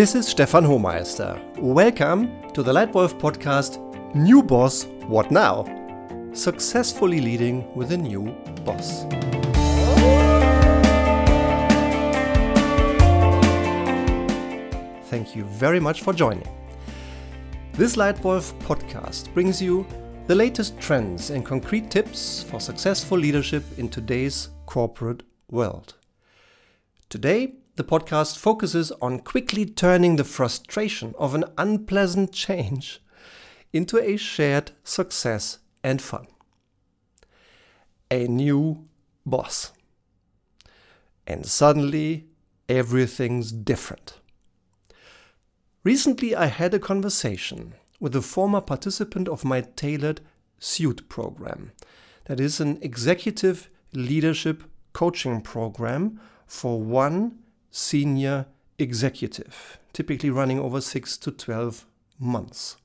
This is Stefan Homeister. Welcome to the Leitwolf podcast New Boss What Now? Successfully leading with a new boss. Thank you very much for joining. This Leitwolf podcast brings you the latest trends and concrete tips for successful leadership in today's corporate world. Today, the podcast focuses on quickly turning the frustration of an unpleasant change into a shared success and fun. A new boss. And suddenly, everything's different. Recently, I had a conversation with a former participant of my tailored suit program. That is an executive leadership coaching program for one senior executive, typically running over 6 to 12 months.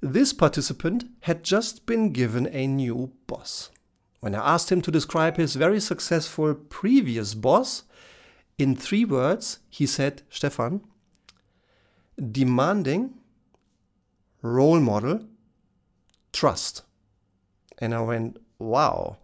This participant had just been given a new boss. When I asked him to describe his very successful previous boss, in three words, he said, Stefan, demanding, role model, trust. And I went, wow,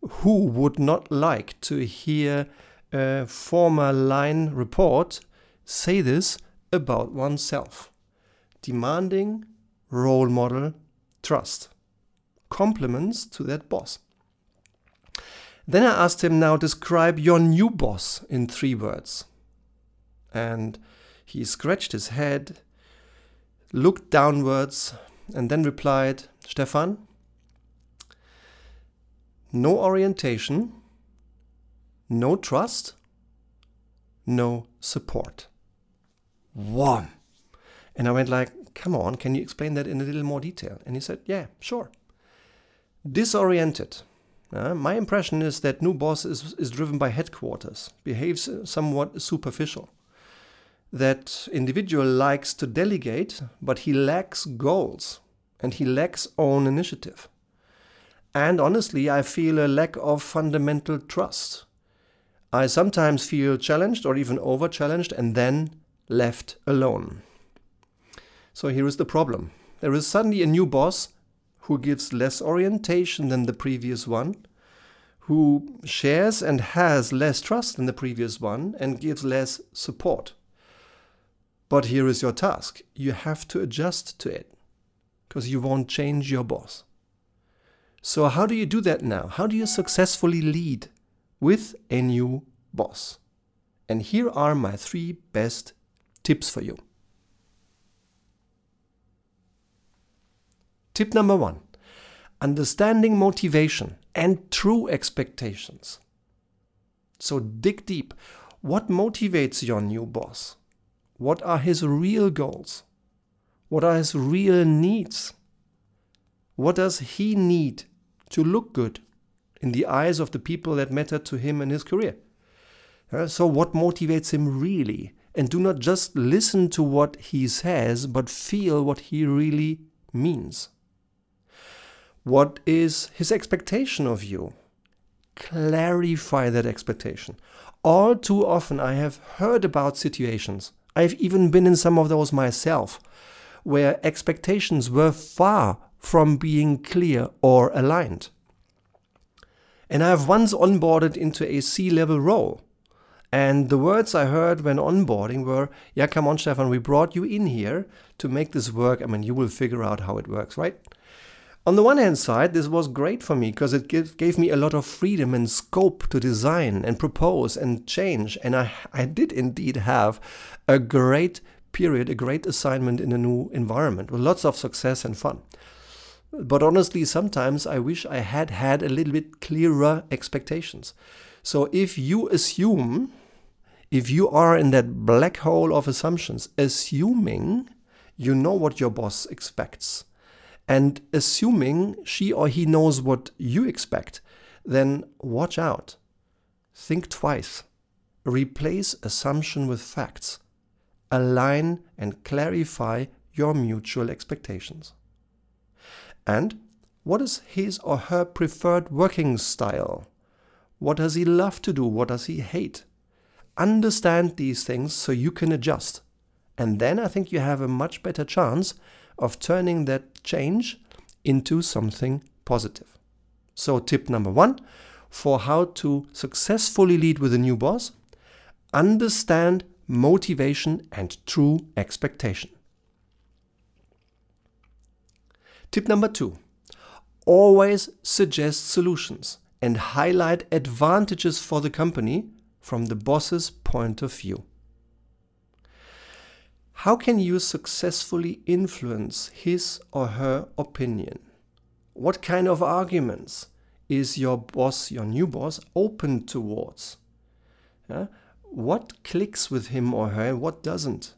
who would not like to hear a former line report say this about oneself? Demanding, role model, trust. Compliments to that boss. Then I asked him now describe your new boss in three words. And he scratched his head, looked downwards, and then replied, Stefan, no orientation, no trust, no support. One. And I went like, come on, can you explain that in a little more detail? And he said, yeah, sure. Disoriented. Uh, my impression is that new boss is, is driven by headquarters, behaves somewhat superficial that individual likes to delegate, but he lacks goals and he lacks own initiative. And honestly, I feel a lack of fundamental trust. I sometimes feel challenged or even over challenged and then left alone. So here is the problem there is suddenly a new boss who gives less orientation than the previous one, who shares and has less trust than the previous one, and gives less support. But here is your task you have to adjust to it because you won't change your boss. So, how do you do that now? How do you successfully lead with a new boss? And here are my three best tips for you. Tip number one understanding motivation and true expectations. So, dig deep. What motivates your new boss? What are his real goals? What are his real needs? What does he need to look good in the eyes of the people that matter to him in his career? Uh, so, what motivates him really? And do not just listen to what he says, but feel what he really means. What is his expectation of you? Clarify that expectation. All too often, I have heard about situations I've even been in some of those myself, where expectations were far from being clear or aligned. And I have once onboarded into a C level role. And the words I heard when onboarding were, Yeah, come on, Stefan, we brought you in here to make this work. I mean, you will figure out how it works, right? On the one hand side, this was great for me because it give, gave me a lot of freedom and scope to design and propose and change. And I, I did indeed have a great period, a great assignment in a new environment with lots of success and fun. But honestly, sometimes I wish I had had a little bit clearer expectations. So if you assume, if you are in that black hole of assumptions, assuming you know what your boss expects, and assuming she or he knows what you expect, then watch out. Think twice. Replace assumption with facts. Align and clarify your mutual expectations. And what is his or her preferred working style? What does he love to do? What does he hate? Understand these things so you can adjust And then I think you have a much better chance of turning that change into something positive. So, tip number one for how to successfully lead with a new boss understand motivation and true expectation. Tip number two always suggest solutions and highlight advantages for the company from the boss's point of view. How can you successfully influence his or her opinion? What kind of arguments is your boss, your new boss, open towards? Yeah? What clicks with him or her and what doesn't?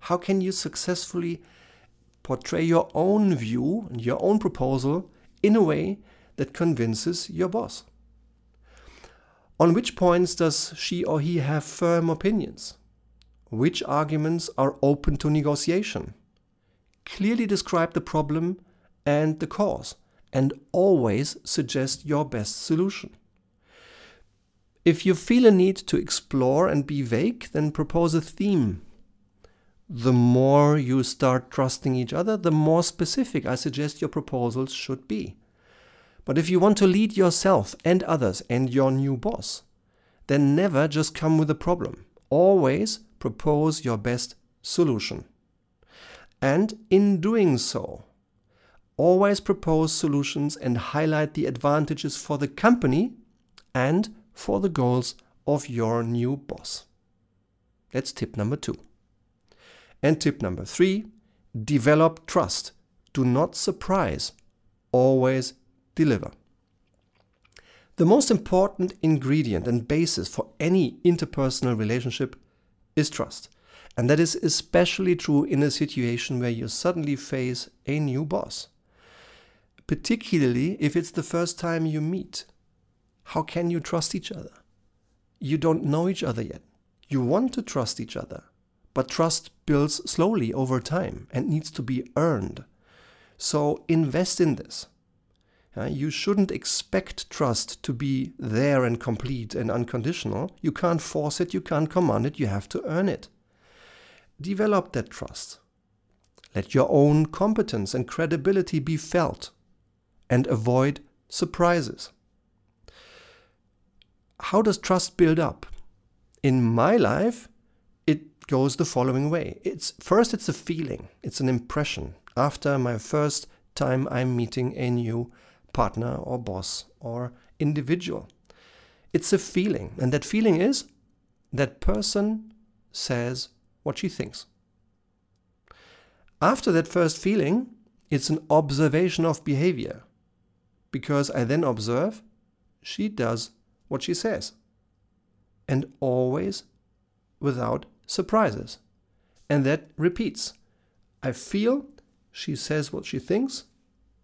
How can you successfully portray your own view and your own proposal in a way that convinces your boss? On which points does she or he have firm opinions? Which arguments are open to negotiation? Clearly describe the problem and the cause, and always suggest your best solution. If you feel a need to explore and be vague, then propose a theme. The more you start trusting each other, the more specific I suggest your proposals should be. But if you want to lead yourself and others and your new boss, then never just come with a problem. Always propose your best solution. And in doing so, always propose solutions and highlight the advantages for the company and for the goals of your new boss. That's tip number two. And tip number three develop trust. Do not surprise, always deliver. The most important ingredient and basis for any interpersonal relationship is trust. And that is especially true in a situation where you suddenly face a new boss. Particularly if it's the first time you meet. How can you trust each other? You don't know each other yet. You want to trust each other, but trust builds slowly over time and needs to be earned. So invest in this. You shouldn't expect trust to be there and complete and unconditional. You can't force it, you can't command it, you have to earn it. Develop that trust. Let your own competence and credibility be felt and avoid surprises. How does trust build up? In my life, it goes the following way. It's first it's a feeling, it's an impression. After my first time I'm meeting a new partner or boss or individual. It's a feeling, and that feeling is that person says what she thinks. After that first feeling, it's an observation of behavior, because I then observe she does what she says, and always without surprises. And that repeats. I feel she says what she thinks,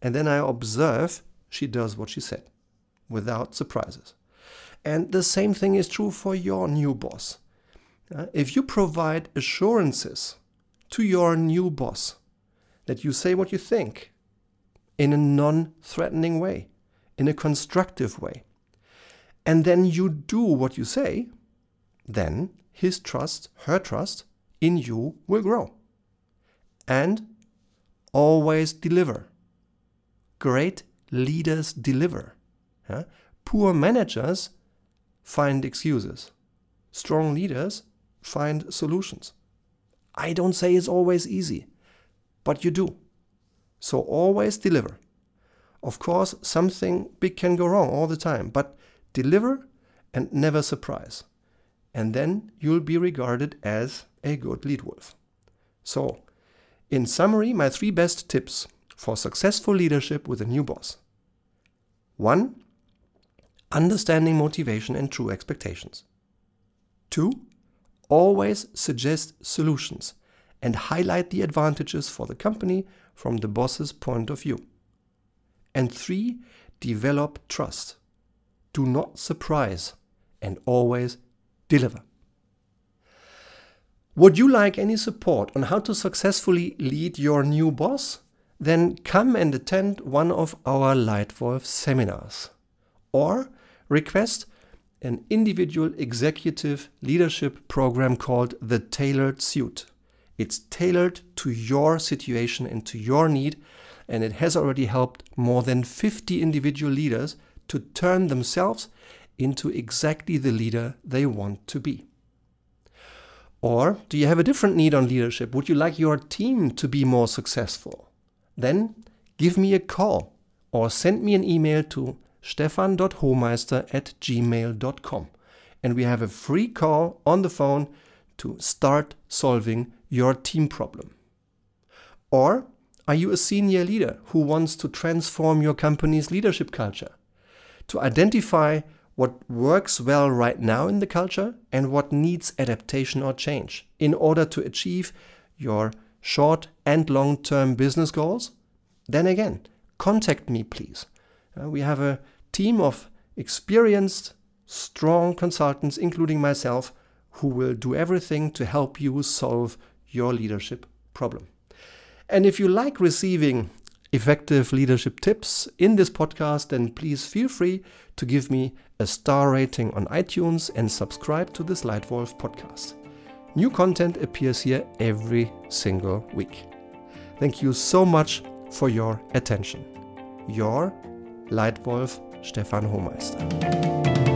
and then I observe she does what she said without surprises. And the same thing is true for your new boss. Uh, if you provide assurances to your new boss that you say what you think in a non threatening way, in a constructive way, and then you do what you say, then his trust, her trust in you will grow. And always deliver. Great leaders deliver. Yeah? Poor managers find excuses. Strong leaders find solutions. I don't say it's always easy, but you do. So always deliver. Of course, something big can go wrong all the time, but deliver and never surprise. And then you'll be regarded as a good lead wolf. So, in summary, my three best tips for successful leadership with a new boss. 1. Understanding motivation and true expectations. 2. Always suggest solutions and highlight the advantages for the company from the boss's point of view. And 3. Develop trust. Do not surprise and always deliver. Would you like any support on how to successfully lead your new boss? then come and attend one of our Leitwolf seminars or request an individual executive leadership program called the Tailored Suit. It's tailored to your situation and to your need, and it has already helped more than 50 individual leaders to turn themselves into exactly the leader they want to be. Or do you have a different need on leadership? Would you like your team to be more successful? Then give me a call or send me an email to stefan.homeister at gmail.com and we have a free call on the phone to start solving your team problem. Or are you a senior leader who wants to transform your company's leadership culture? To identify what works well right now in the culture and what needs adaptation or change in order to achieve your short and long term business goals? Then again, contact me, please. Uh, we have a team of experienced, strong consultants, including myself, who will do everything to help you solve your leadership problem. And if you like receiving effective leadership tips in this podcast, then please feel free to give me a star rating on iTunes and subscribe to this Leitwolf podcast. New content appears here every single week. Thank you so much for your attention. Your Leitwolf Stefan Homeister.